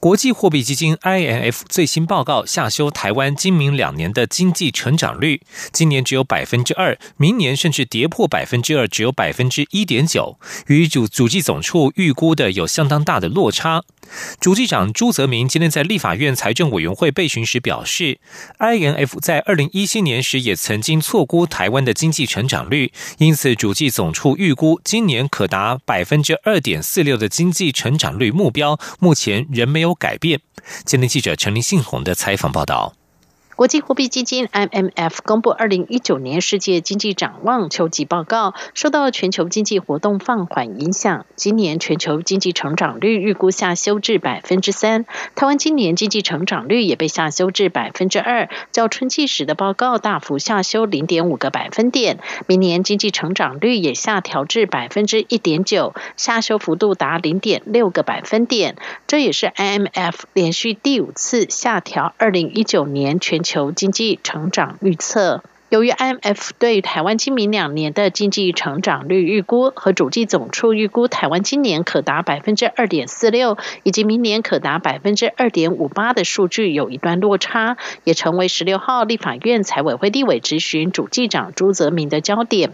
国际货币基金 IMF 最新报告下修台湾今明两年的经济成长率，今年只有百分之二，明年甚至跌破百分之二，只有百分之一点九，与主主计总处预估的有相当大的落差。主计长朱泽明今天在立法院财政委员会备询时表示，IMF 在二零一七年时也曾经错估台湾的经济成长率，因此主计总处预估今年可达百分之二点四六的经济成长率目标，目前仍。没有改变。今天记者陈林信宏的采访报道。国际货币基金 IMF 公布二零一九年世界经济展望秋季报告，受到全球经济活动放缓影响，今年全球经济成长率预估下修至百分之三。台湾今年经济成长率也被下修至百分之二，较春季时的报告大幅下修零点五个百分点。明年经济成长率也下调至百分之一点九，下修幅度达零点六个百分点。这也是 IMF 连续第五次下调二零一九年全。求经济成长预测，由于 IMF 对台湾今明两年的经济成长率预估和主计总处预估台湾今年可达百分之二点四六，以及明年可达百分之二点五八的数据有一段落差，也成为十六号立法院财委会立委质询主计长朱泽明的焦点。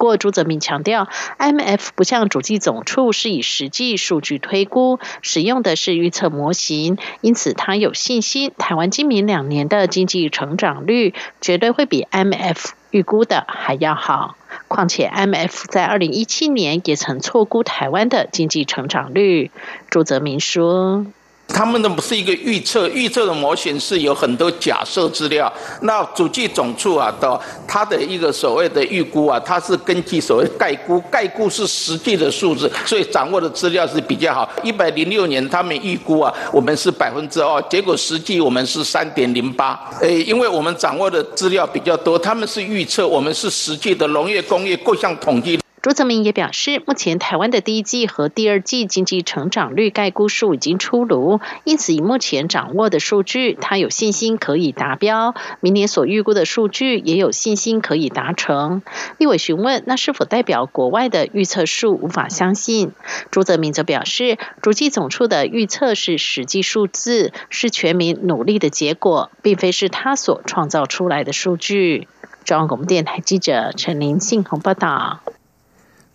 不过，朱泽明强调，IMF 不像主计总处是以实际数据推估，使用的是预测模型，因此他有信心，台湾今明两年的经济成长率绝对会比 IMF 预估的还要好。况且，IMF 在二零一七年也曾错估台湾的经济成长率。朱泽明说。他们的不是一个预测，预测的模型是有很多假设资料。那主计总处啊的它的一个所谓的预估啊，它是根据所谓概估，概估是实际的数字，所以掌握的资料是比较好。一百零六年他们预估啊，我们是百分之二，结果实际我们是三点零八。诶，因为我们掌握的资料比较多，他们是预测，我们是实际的农业、工业各项统计。朱泽明也表示，目前台湾的第一季和第二季经济成长率概估数已经出炉，因此以目前掌握的数据，他有信心可以达标。明年所预估的数据也有信心可以达成。立委询问，那是否代表国外的预测数无法相信？朱泽明则表示，主计总处的预测是实际数字，是全民努力的结果，并非是他所创造出来的数据。中央广播电台记者陈林信宏报道。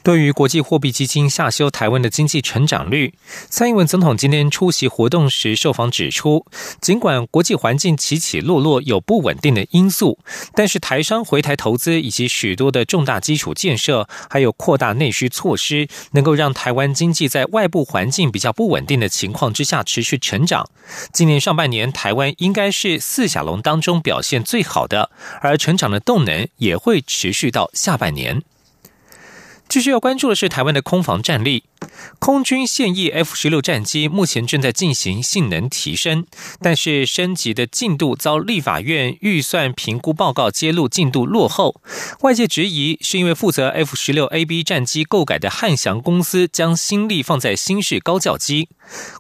对于国际货币基金下修台湾的经济成长率，蔡英文总统今天出席活动时受访指出，尽管国际环境起起落落有不稳定的因素，但是台商回台投资以及许多的重大基础建设，还有扩大内需措施，能够让台湾经济在外部环境比较不稳定的情况之下持续成长。今年上半年，台湾应该是四小龙当中表现最好的，而成长的动能也会持续到下半年。继续要关注的是台湾的空防战力。空军现役 F 十六战机目前正在进行性能提升，但是升级的进度遭立法院预算评估报告揭露进度落后。外界质疑是因为负责 F 十六 AB 战机购改的汉翔公司将心力放在新式高教机。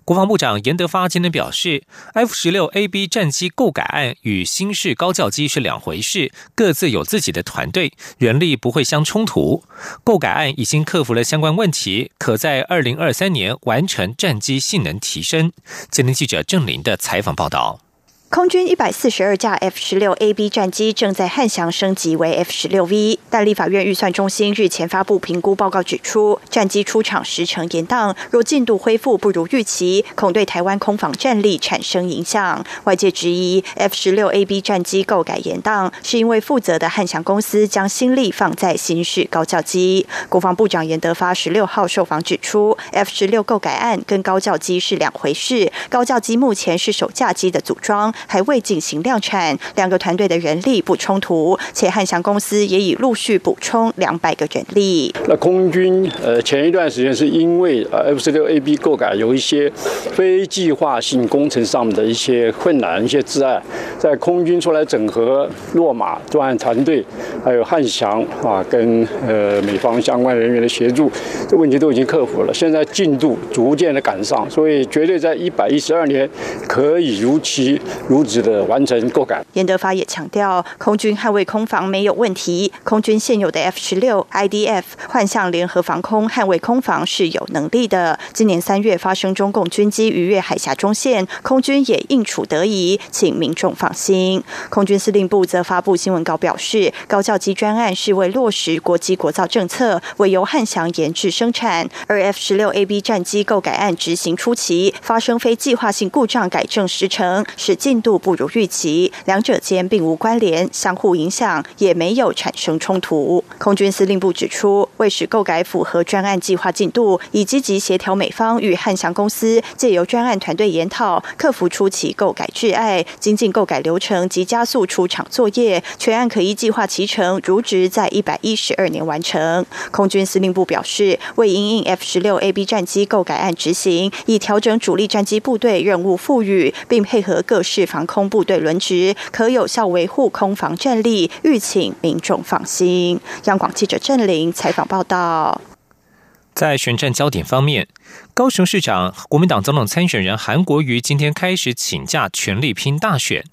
国防部长严德发今天表示，F 十六 AB 战机购改案与新式高教机是两回事，各自有自己的团队，人力不会相冲突。购改案已经克服了相关问题，可在在二零二三年完成战机性能提升。今天记者郑林的采访报道。空军一百四十二架 F 十六 AB 战机正在汉翔升级为 F 十六 V，但立法院预算中心日前发布评估报告指出，战机出厂时程延宕，若进度恢复不如预期，恐对台湾空防战力产生影响。外界质疑 F 十六 AB 战机购改延宕，是因为负责的汉翔公司将心力放在新式高教机。国防部长严德发十六号受访指出，F 十六购改案跟高教机是两回事，高教机目前是首架机的组装。还未进行量产，两个团队的人力不冲突，且汉翔公司也已陆续补充两百个人力。那空军呃前一段时间是因为呃 F 十六 A B 购改有一些非计划性工程上面的一些困难、一些障碍，在空军出来整合落马专案团队，还有汉翔啊跟呃美方相关人员的协助，这问题都已经克服了，现在进度逐渐的赶上，所以绝对在一百一十二年可以如期职的完成购改。严德发也强调，空军捍卫空防没有问题，空军现有的 F 十六 IDF 幻象联合防空捍卫空防是有能力的。今年三月发生中共军机逾越海峡中线，空军也应处得宜，请民众放心。空军司令部则发布新闻稿表示，高教机专案是为落实国际国造政策，为由汉翔研制生产。而 F 十六 AB 战机购改案执行初期发生非计划性故障改正时程，使进度不如预期，两者间并无关联，相互影响，也没有产生冲突。空军司令部指出，为使购改符合专案计划进度，已积极协调美方与汉翔公司，借由专案团队研讨，克服初期购改挚碍，精进购改流程及加速出厂作业，全案可依计划齐成，如职在一百一十二年完成。空军司令部表示，为因应 F 十六 AB 战机购改案执行，已调整主力战机部队任务赋予，并配合各式防空部队轮值，可有效维护空防战力，欲请民众放心。央广记者郑玲采访报道。在选战焦点方面，高雄市长国民党总统参选人韩国瑜今天开始请假，全力拼大选。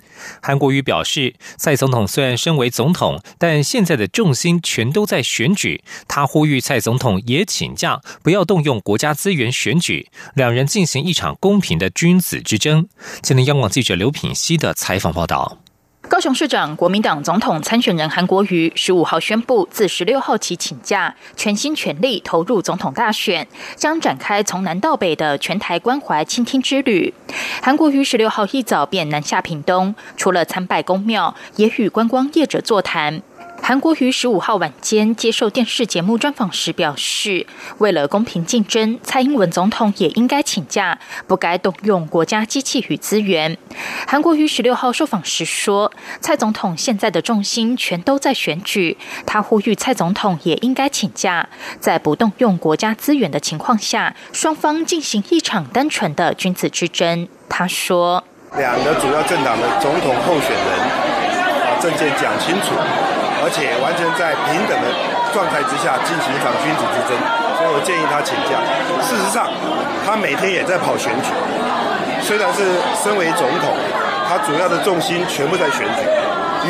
韩国瑜表示，蔡总统虽然身为总统，但现在的重心全都在选举。他呼吁蔡总统也请假，不要动用国家资源选举，两人进行一场公平的君子之争。今天央广记者刘品熙的采访报道。高雄市长、国民党总统参选人韩国瑜十五号宣布，自十六号起请假，全心全力投入总统大选，将展开从南到北的全台关怀倾听之旅。韩国瑜十六号一早便南下屏东，除了参拜公庙，也与观光业者座谈。韩国瑜十五号晚间接受电视节目专访时表示，为了公平竞争，蔡英文总统也应该请假，不该动用国家机器与资源。韩国瑜十六号受访时说，蔡总统现在的重心全都在选举，他呼吁蔡总统也应该请假，在不动用国家资源的情况下，双方进行一场单纯的君子之争。他说，两个主要政党的总统候选人把政见讲清楚。而且完全在平等的状态之下进行一场君子之争，所以我建议他请假。事实上，他每天也在跑选举，虽然是身为总统，他主要的重心全部在选举。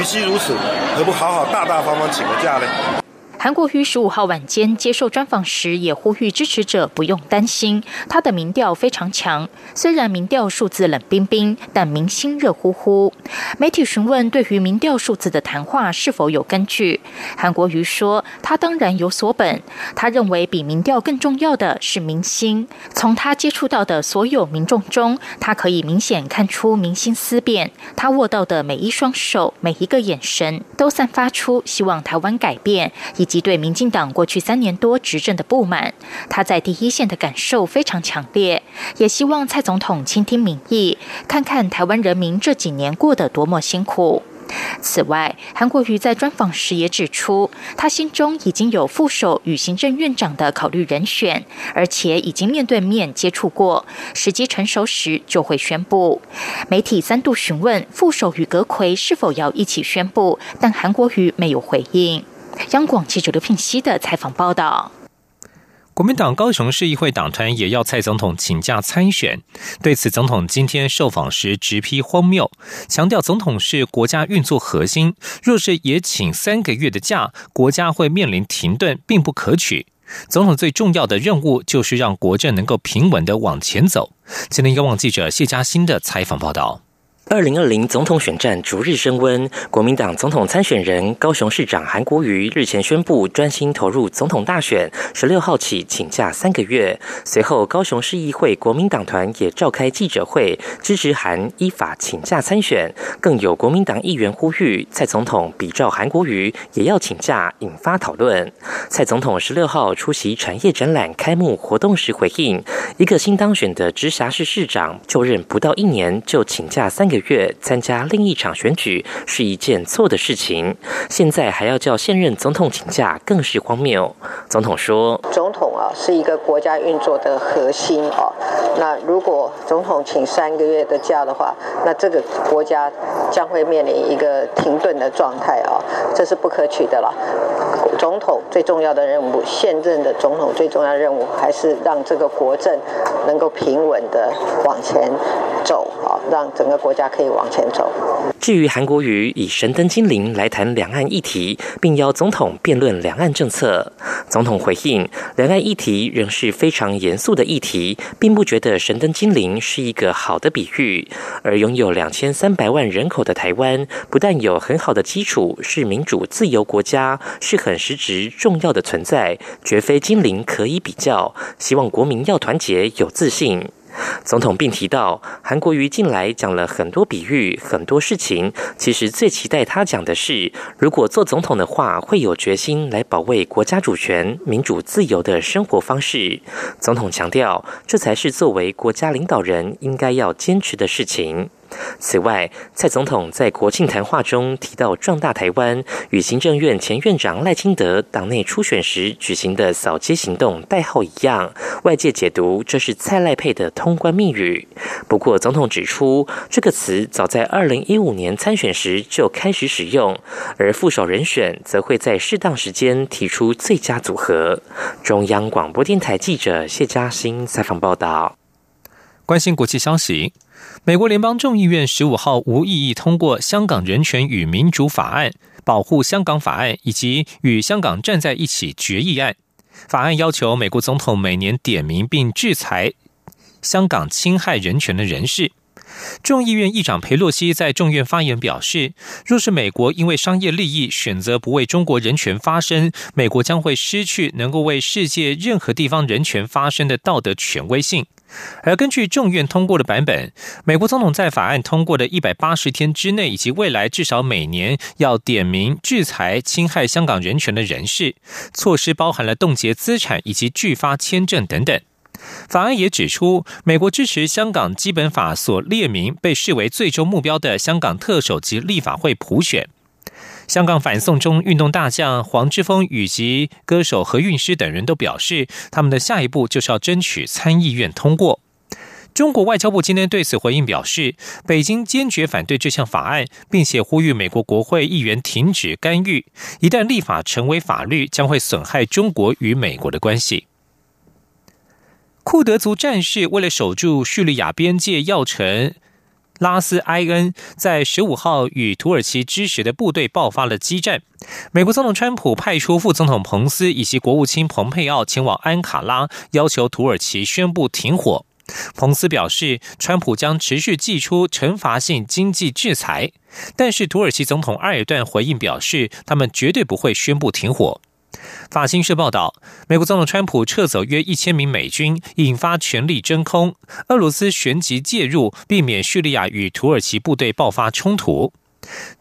与其如此，何不好好大大方方请个假呢？韩国瑜十五号晚间接受专访时，也呼吁支持者不用担心，他的民调非常强。虽然民调数字冷冰冰，但民心热乎乎。媒体询问对于民调数字的谈话是否有根据，韩国瑜说他当然有所本。他认为比民调更重要的是民心。从他接触到的所有民众中，他可以明显看出民心思变。他握到的每一双手、每一个眼神，都散发出希望台湾改变以。及对民进党过去三年多执政的不满，他在第一线的感受非常强烈，也希望蔡总统倾听民意，看看台湾人民这几年过得多么辛苦。此外，韩国瑜在专访时也指出，他心中已经有副手与行政院长的考虑人选，而且已经面对面接触过，时机成熟时就会宣布。媒体三度询问副手与阁魁是否要一起宣布，但韩国瑜没有回应。央广记者刘聘熙的采访报道：国民党高雄市议会党团也要蔡总统请假参选。对此，总统今天受访时直批荒谬，强调总统是国家运作核心，若是也请三个月的假，国家会面临停顿，并不可取。总统最重要的任务就是让国政能够平稳的往前走。今天，央广记者谢嘉欣的采访报道。二零二零总统选战逐日升温，国民党总统参选人高雄市长韩国瑜日前宣布专心投入总统大选，十六号起请假三个月。随后，高雄市议会国民党团也召开记者会，支持韩依法请假参选。更有国民党议员呼吁蔡总统比照韩国瑜也要请假，引发讨论。蔡总统十六号出席产业展览开幕活动时回应：一个新当选的直辖市市长就任不到一年就请假三。个月参加另一场选举是一件错的事情，现在还要叫现任总统请假，更是荒谬。总统说：“总统啊，是一个国家运作的核心啊。那如果总统请三个月的假的话，那这个国家将会面临一个停顿的状态啊，这是不可取的了。总统最重要的任务，现任的总统最重要的任务，还是让这个国政能够平稳的往前走啊，让整个国家家可以往前走。”至于韩国瑜以神灯精灵来谈两岸议题，并邀总统辩论两岸政策，总统回应，两岸议题仍是非常严肃的议题，并不觉得神灯精灵是一个好的比喻。而拥有两千三百万人口的台湾，不但有很好的基础，是民主自由国家，是很实质重要的存在，绝非精灵可以比较。希望国民要团结，有自信。总统并提到，韩国瑜近来讲了很多比喻，很多事情。其实最期待他讲的是，如果做总统的话，会有决心来保卫国家主权、民主自由的生活方式。总统强调，这才是作为国家领导人应该要坚持的事情。此外，蔡总统在国庆谈话中提到“壮大台湾”与行政院前院长赖清德党内初选时举行的扫街行动代号一样，外界解读这是蔡赖配的通关密语。不过，总统指出，这个词早在二零一五年参选时就开始使用，而副手人选则会在适当时间提出最佳组合。中央广播电台记者谢嘉欣采访报道。关心国际消息。美国联邦众议院十五号无异议通过《香港人权与民主法案》、《保护香港法案》以及《与香港站在一起》决议案。法案要求美国总统每年点名并制裁香港侵害人权的人士。众议院议长佩洛西在众院发言表示，若是美国因为商业利益选择不为中国人权发声，美国将会失去能够为世界任何地方人权发声的道德权威性。而根据众院通过的版本，美国总统在法案通过的一百八十天之内，以及未来至少每年要点名制裁侵害香港人权的人士，措施包含了冻结资产以及拒发签证等等。法案也指出，美国支持香港基本法所列明被视为最终目标的香港特首及立法会普选。香港反送中运动大将黄之锋以及歌手何韵诗等人都表示，他们的下一步就是要争取参议院通过。中国外交部今天对此回应表示，北京坚决反对这项法案，并且呼吁美国国会议员停止干预。一旦立法成为法律，将会损害中国与美国的关系。库德族战士为了守住叙利亚边界要城。拉斯埃恩在十五号与土耳其支持的部队爆发了激战。美国总统川普派出副总统彭斯以及国务卿蓬佩奥前往安卡拉，要求土耳其宣布停火。彭斯表示，川普将持续祭出惩罚性经济制裁，但是土耳其总统埃尔段回应表示，他们绝对不会宣布停火。法新社报道，美国总统川普撤走约一千名美军，引发权力真空。俄罗斯旋即介入，避免叙利亚与土耳其部队爆发冲突。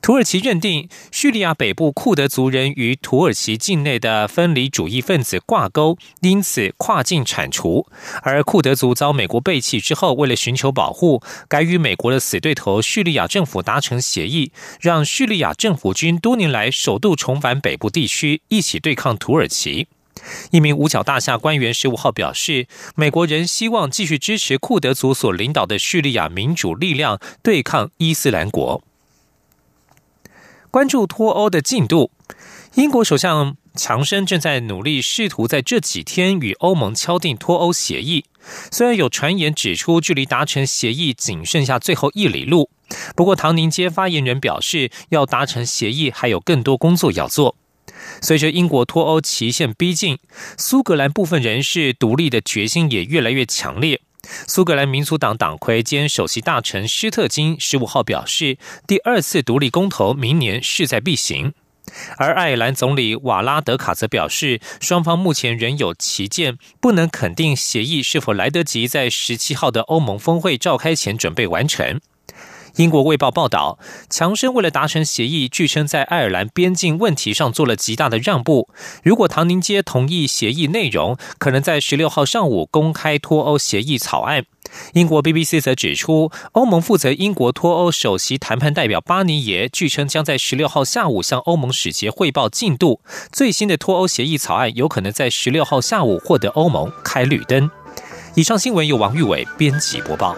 土耳其认定叙利亚北部库德族人与土耳其境内的分离主义分子挂钩，因此跨境铲除。而库德族遭美国背弃之后，为了寻求保护，改与美国的死对头叙利亚政府达成协议，让叙利亚政府军多年来首度重返北部地区，一起对抗土耳其。一名五角大厦官员十五号表示，美国人希望继续支持库德族所领导的叙利亚民主力量对抗伊斯兰国。关注脱欧的进度，英国首相强生正在努力试图在这几天与欧盟敲定脱欧协议。虽然有传言指出距离达成协议仅剩下最后一里路，不过唐宁街发言人表示，要达成协议还有更多工作要做。随着英国脱欧期限逼近，苏格兰部分人士独立的决心也越来越强烈。苏格兰民族党党魁兼首席大臣施特金十五号表示，第二次独立公投明年势在必行。而爱尔兰总理瓦拉德卡则表示，双方目前仍有歧见，不能肯定协议是否来得及在十七号的欧盟峰会召开前准备完成。英国《卫报》报道，强生为了达成协议，据称在爱尔兰边境问题上做了极大的让步。如果唐宁街同意协议内容，可能在十六号上午公开脱欧协议草案。英国 BBC 则指出，欧盟负责英国脱欧首席谈判代表巴尼耶，据称将在十六号下午向欧盟使节汇报进度。最新的脱欧协议草案有可能在十六号下午获得欧盟开绿灯。以上新闻由王玉伟编辑播报。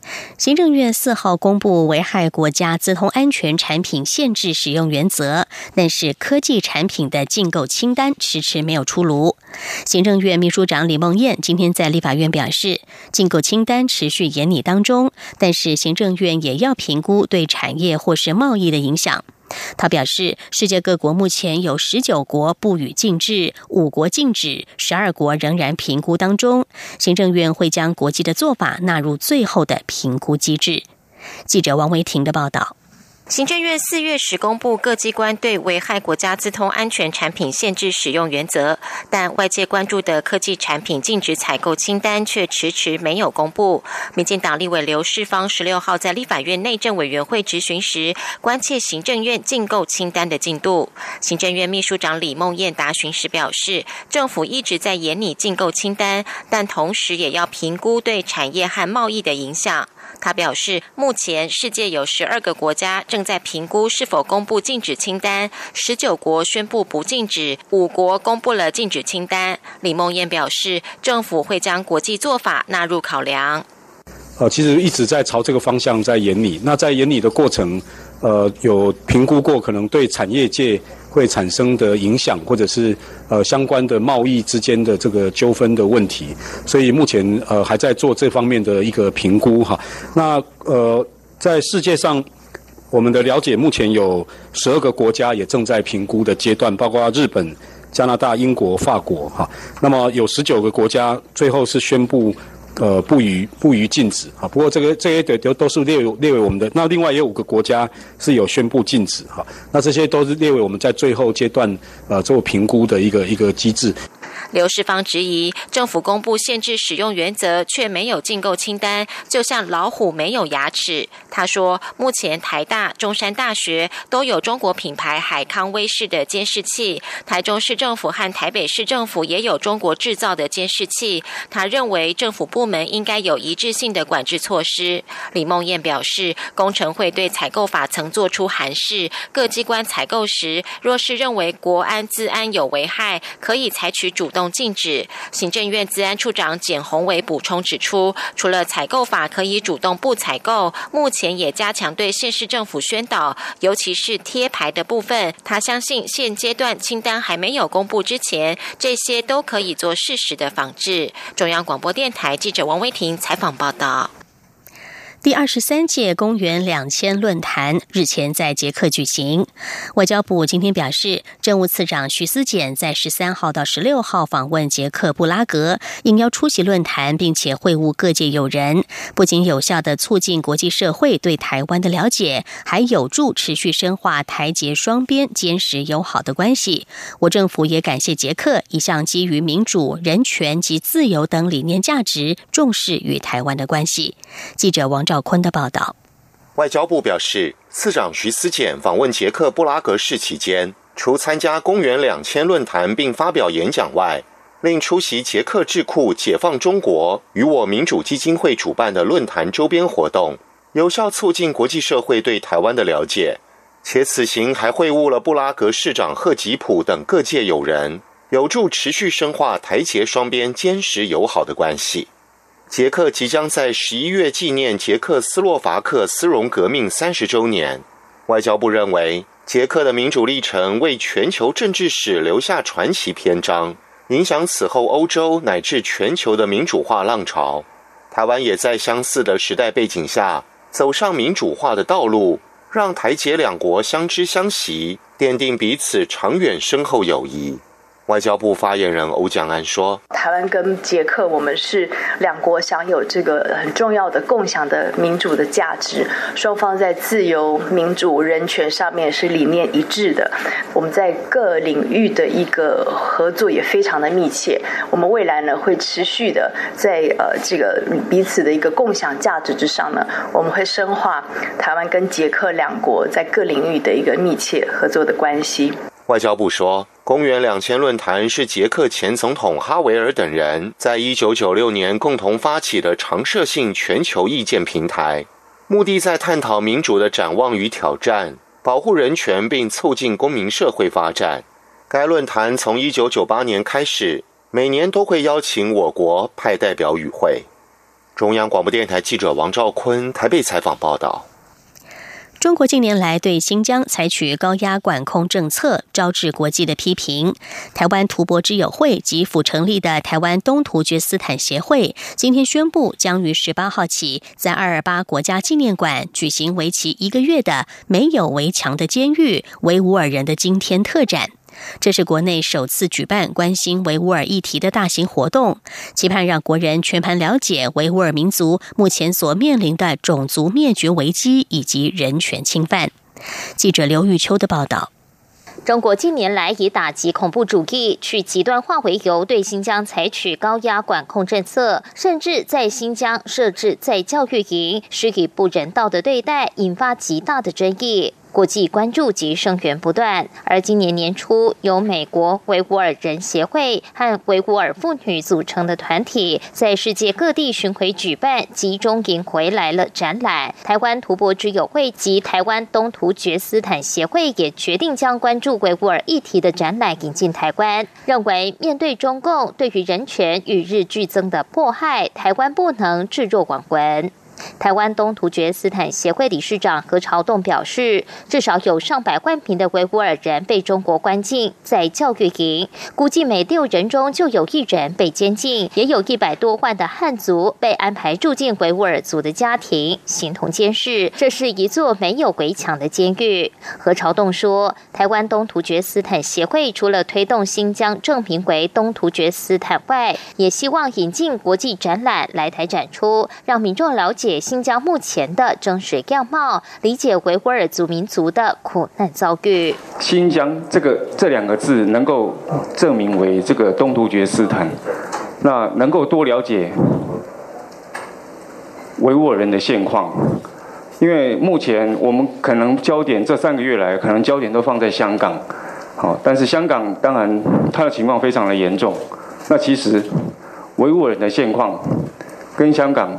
行政院四号公布危害国家资通安全产品限制使用原则，但是科技产品的竞购清单迟迟没有出炉。行政院秘书长李梦燕今天在立法院表示，竞购清单持续研拟当中，但是行政院也要评估对产业或是贸易的影响。他表示，世界各国目前有十九国不予禁止，五国禁止，十二国仍然评估当中。行政院会将国际的做法纳入最后的评估机制。记者王维婷的报道。行政院四月时公布各机关对危害国家资通安全产品限制使用原则，但外界关注的科技产品禁止采购清单却迟迟没有公布。民进党立委刘世芳十六号在立法院内政委员会质询时，关切行政院禁购清单的进度。行政院秘书长李梦燕答询时表示，政府一直在研拟禁购清单，但同时也要评估对产业和贸易的影响。他表示，目前世界有十二个国家正在评估是否公布禁止清单，十九国宣布不禁止，五国公布了禁止清单。李梦燕表示，政府会将国际做法纳入考量。呃，其实一直在朝这个方向在研拟。那在研拟的过程，呃，有评估过可能对产业界。会产生的影响，或者是呃相关的贸易之间的这个纠纷的问题，所以目前呃还在做这方面的一个评估哈。那呃在世界上，我们的了解目前有十二个国家也正在评估的阶段，包括日本、加拿大、英国、法国哈。那么有十九个国家最后是宣布。呃，不予不予禁止啊。不过这个这些的都都是列列为我们的。那另外也有五个国家是有宣布禁止哈。那这些都是列为我们在最后阶段呃做评估的一个一个机制。刘世芳质疑政府公布限制使用原则，却没有禁购清单，就像老虎没有牙齿。他说，目前台大、中山大学都有中国品牌海康威视的监视器，台中市政府和台北市政府也有中国制造的监视器。他认为政府部门应该有一致性的管制措施。李梦燕表示，工程会对采购法曾做出函示，各机关采购时，若是认为国安治安有危害，可以采取主动。禁止。行政院资安处长简宏伟补充指出，除了采购法可以主动不采购，目前也加强对县市政府宣导，尤其是贴牌的部分。他相信现阶段清单还没有公布之前，这些都可以做适时的仿制。中央广播电台记者王威婷采访报道。第二十三届公元两千论坛日前在捷克举行。外交部今天表示，政务次长徐思俭在十三号到十六号访问捷克布拉格，应邀出席论坛，并且会晤各界友人，不仅有效的促进国际社会对台湾的了解，还有助持续深化台捷双边坚实友好的关系。我政府也感谢捷克一向基于民主、人权及自由等理念价值，重视与台湾的关系。记者王。赵坤的报道。外交部表示，次长徐思俭访问捷克布拉格市期间，除参加公元两千论坛并发表演讲外，另出席捷克智库解放中国与我民主基金会主办的论坛周边活动，有效促进国际社会对台湾的了解。且此行还会晤了布拉格市长赫吉普等各界友人，有助持续深化台捷双边坚实友好的关系。捷克即将在十一月纪念捷克斯洛伐克斯荣革命三十周年。外交部认为，捷克的民主历程为全球政治史留下传奇篇章，影响此后欧洲乃至全球的民主化浪潮。台湾也在相似的时代背景下走上民主化的道路，让台捷两国相知相惜，奠定彼此长远深厚友谊。外交部发言人欧江安说：“台湾跟捷克，我们是两国享有这个很重要的共享的民主的价值，双方在自由、民主、人权上面是理念一致的。我们在各领域的一个合作也非常的密切。我们未来呢会持续的在呃这个彼此的一个共享价值之上呢，我们会深化台湾跟捷克两国在各领域的一个密切合作的关系。”外交部说。公元两千论坛是捷克前总统哈维尔等人在一九九六年共同发起的常设性全球意见平台，目的在探讨民主的展望与挑战，保护人权并促进公民社会发展。该论坛从一九九八年开始，每年都会邀请我国派代表与会。中央广播电台记者王兆坤台北采访报道。中国近年来对新疆采取高压管控政策，招致国际的批评。台湾图博之友会及府成立的台湾东突厥斯坦协会，今天宣布将于十八号起，在二二八国家纪念馆举行为期一个月的“没有围墙的监狱”维吾尔人的今天特展。这是国内首次举办关心维吾尔议题的大型活动，期盼让国人全盘了解维吾尔民族目前所面临的种族灭绝危机以及人权侵犯。记者刘玉秋的报道。中国近年来以打击恐怖主义、去极端化为由，对新疆采取高压管控政策，甚至在新疆设置在教育营，施以不人道的对待，引发极大的争议。国际关注及声援不断，而今年年初，由美国维吾尔人协会和维吾尔妇女组成的团体，在世界各地巡回举办集中营回来了展览。台湾图博之友会及台湾东突厥斯坦协会也决定将关注维吾尔议题的展览引进台湾，认为面对中共对于人权与日俱增的迫害，台湾不能置若罔闻。台湾东突厥斯坦协会理事长何朝栋表示，至少有上百万名的维吾尔人被中国关进在教育营，估计每六人中就有一人被监禁，也有一百多万的汉族被安排住进维吾尔族的家庭，形同监视。这是一座没有围墙的监狱。何朝栋说，台湾东突厥斯坦协会除了推动新疆证明为东突厥斯坦外，也希望引进国际展览来台展出，让民众了解。新疆目前的真实样貌，理解维吾尔族民族的苦难遭遇。新疆这个这两个字能够证明为这个东突厥斯坦，那能够多了解维吾尔人的现况。因为目前我们可能焦点这三个月来，可能焦点都放在香港，好，但是香港当然它的情况非常的严重。那其实维吾尔人的现况跟香港。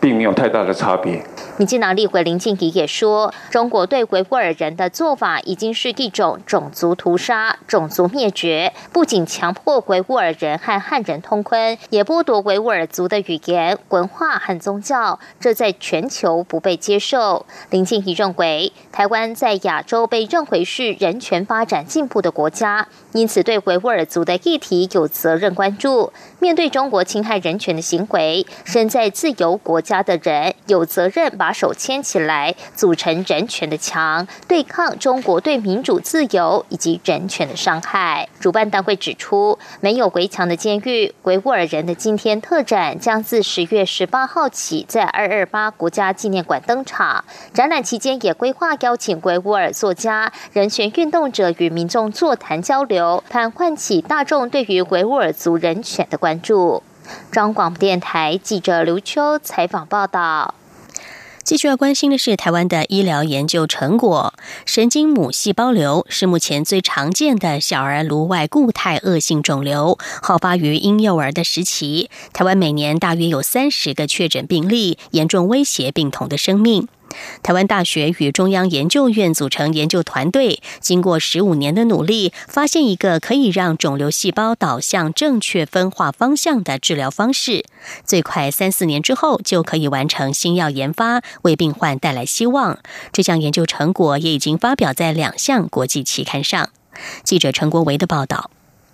并没有太大的差别。民进党立委林静怡也说，中国对维吾尔人的做法已经是一种种族屠杀、种族灭绝，不仅强迫维吾尔人和汉人通婚，也剥夺维吾尔族的语言、文化和宗教，这在全球不被接受。林静怡认为，台湾在亚洲被认为是人权发展进步的国家，因此对维吾尔族的议题有责任关注。面对中国侵害人权的行为，身在自由国家的人有责任把手牵起来，组成人权的墙，对抗中国对民主自由以及人权的伤害。主办单位指出，没有围墙的监狱维吾尔人的今天特展将自十月十八号起在二二八国家纪念馆登场。展览期间也规划邀请维吾尔作家、人权运动者与民众座谈交流，盼唤起大众对于维吾尔族人权的关关注。中广电台记者刘秋采访报道。继续要关心的是台湾的医疗研究成果，神经母细胞瘤是目前最常见的小儿颅外固态恶性肿瘤，好发于婴幼儿的时期。台湾每年大约有三十个确诊病例，严重威胁病童的生命。台湾大学与中央研究院组成研究团队，经过十五年的努力，发现一个可以让肿瘤细胞导向正确分化方向的治疗方式。最快三四年之后就可以完成新药研发，为病患带来希望。这项研究成果也已经发表在两项国际期刊上。记者陈国维的报道。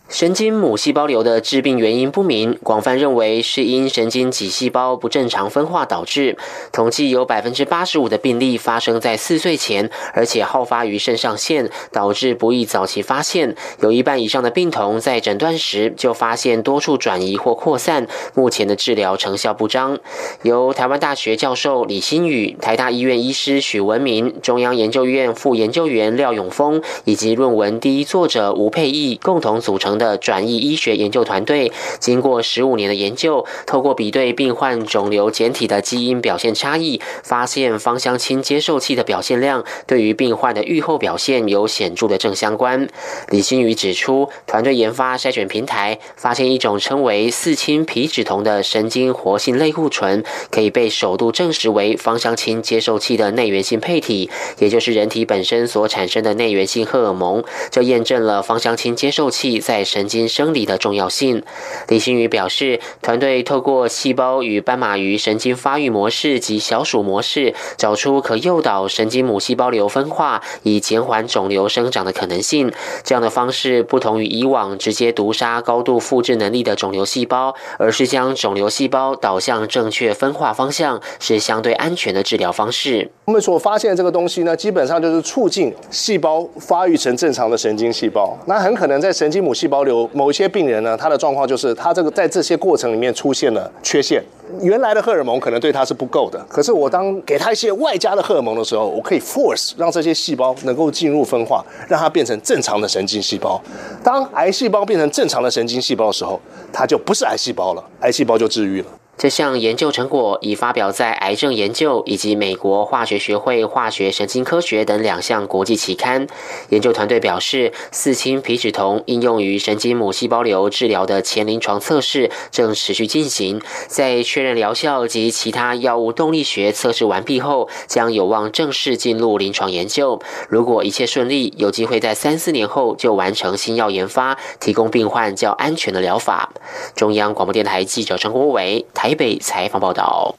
神经母细胞瘤的致病原因不明，广泛认为是因神经脊细胞不正常分化导致。统计有百分之八十五的病例发生在四岁前，而且好发于肾上腺，导致不易早期发现。有一半以上的病童在诊断时就发现多处转移或扩散，目前的治疗成效不彰。由台湾大学教授李新宇、台大医院医师许文明、中央研究院副研究员廖永峰以及论文第一作者吴佩义共同组成。的转移医学研究团队经过十五年的研究，透过比对病患肿瘤简体的基因表现差异，发现芳香烃接受器的表现量对于病患的预后表现有显著的正相关。李新宇指出，团队研发筛选平台，发现一种称为四氢皮质酮的神经活性类固醇，可以被首度证实为芳香烃接受器的内源性配体，也就是人体本身所产生的内源性荷尔蒙。这验证了芳香烃接受器在神经生理的重要性，李新宇表示，团队透过细胞与斑马鱼神经发育模式及小鼠模式，找出可诱导神经母细胞瘤分化，以减缓肿瘤生长的可能性。这样的方式不同于以往直接毒杀高度复制能力的肿瘤细胞，而是将肿瘤细胞导向正确分化方向，是相对安全的治疗方式。我们所发现的这个东西呢，基本上就是促进细胞发育成正常的神经细胞。那很可能在神经母细胞。交流某一些病人呢，他的状况就是他这个在这些过程里面出现了缺陷，原来的荷尔蒙可能对他是不够的。可是我当给他一些外加的荷尔蒙的时候，我可以 force 让这些细胞能够进入分化，让它变成正常的神经细胞。当癌细胞变成正常的神经细胞的时候，它就不是癌细胞了，癌细胞就治愈了。这项研究成果已发表在《癌症研究》以及美国化学学会化学神经科学等两项国际期刊。研究团队表示，四氢皮质酮应用于神经母细胞瘤治疗的前临床测试正持续进行，在确认疗效及其他药物动力学测试完毕后，将有望正式进入临床研究。如果一切顺利，有机会在三四年后就完成新药研发，提供病患较安全的疗法。中央广播电台记者陈国伟台。台北采访报道。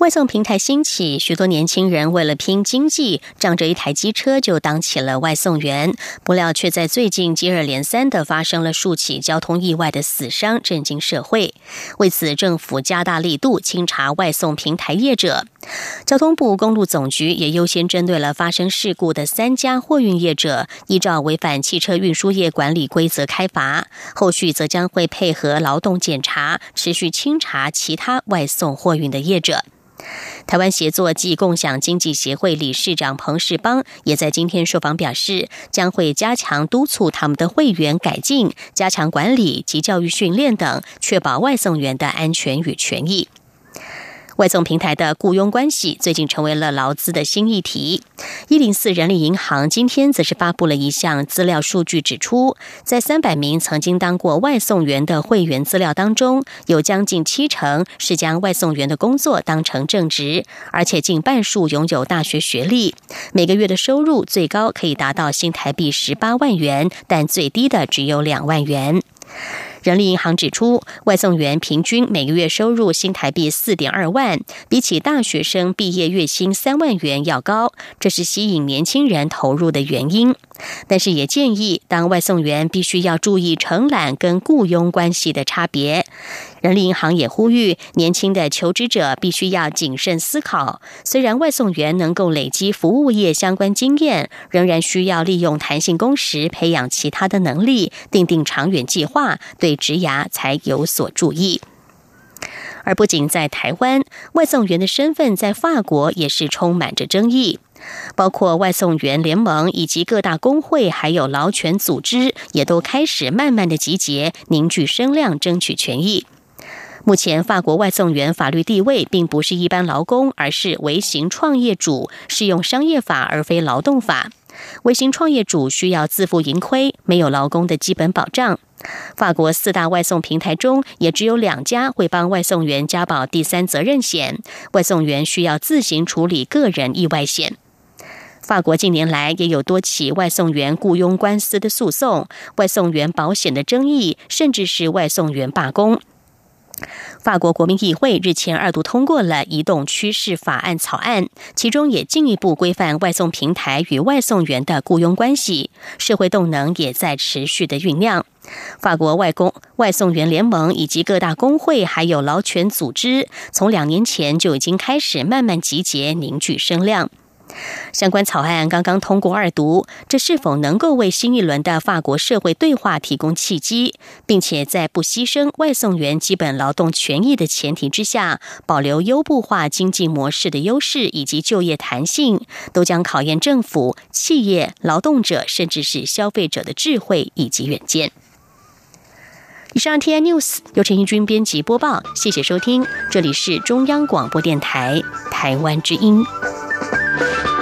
外送平台兴起，许多年轻人为了拼经济，仗着一台机车就当起了外送员。不料却在最近接二连三的发生了数起交通意外的死伤，震惊社会。为此，政府加大力度清查外送平台业者。交通部公路总局也优先针对了发生事故的三家货运业者，依照违反汽车运输业管理规则开罚。后续则将会配合劳动检查，持续清查其他外送货运的业者。台湾协作暨共享经济协会理事长彭世邦也在今天受访表示，将会加强督促他们的会员改进、加强管理及教育训练等，确保外送员的安全与权益。外送平台的雇佣关系最近成为了劳资的新议题。一零四人力银行今天则是发布了一项资料数据，指出，在三百名曾经当过外送员的会员资料当中，有将近七成是将外送员的工作当成正职，而且近半数拥有大学学历，每个月的收入最高可以达到新台币十八万元，但最低的只有两万元。人力银行指出，外送员平均每个月收入新台币四点二万，比起大学生毕业月薪三万元要高，这是吸引年轻人投入的原因。但是也建议，当外送员必须要注意承揽跟雇佣关系的差别。人力银行也呼吁，年轻的求职者必须要谨慎思考。虽然外送员能够累积服务业相关经验，仍然需要利用弹性工时培养其他的能力，定定长远计划，对职涯才有所注意。而不仅在台湾，外送员的身份在法国也是充满着争议。包括外送员联盟以及各大工会，还有劳权组织，也都开始慢慢的集结，凝聚声量，争取权益。目前，法国外送员法律地位并不是一般劳工，而是微型创业主，适用商业法而非劳动法。微型创业主需要自负盈亏，没有劳工的基本保障。法国四大外送平台中，也只有两家会帮外送员加保第三责任险，外送员需要自行处理个人意外险。法国近年来也有多起外送员雇佣官司的诉讼，外送员保险的争议，甚至是外送员罢工。法国国民议会日前二度通过了移动趋势法案草案，其中也进一步规范外送平台与外送员的雇佣关系，社会动能也在持续的酝酿。法国外公外送员联盟以及各大工会还有劳权组织，从两年前就已经开始慢慢集结，凝聚声量。相关草案刚刚通过二读，这是否能够为新一轮的法国社会对话提供契机，并且在不牺牲外送员基本劳动权益的前提之下，保留优步化经济模式的优势以及就业弹性，都将考验政府、企业、劳动者，甚至是消费者的智慧以及远见。以上 T I News 由陈义军编辑播报，谢谢收听，这里是中央广播电台台湾之音。Bye.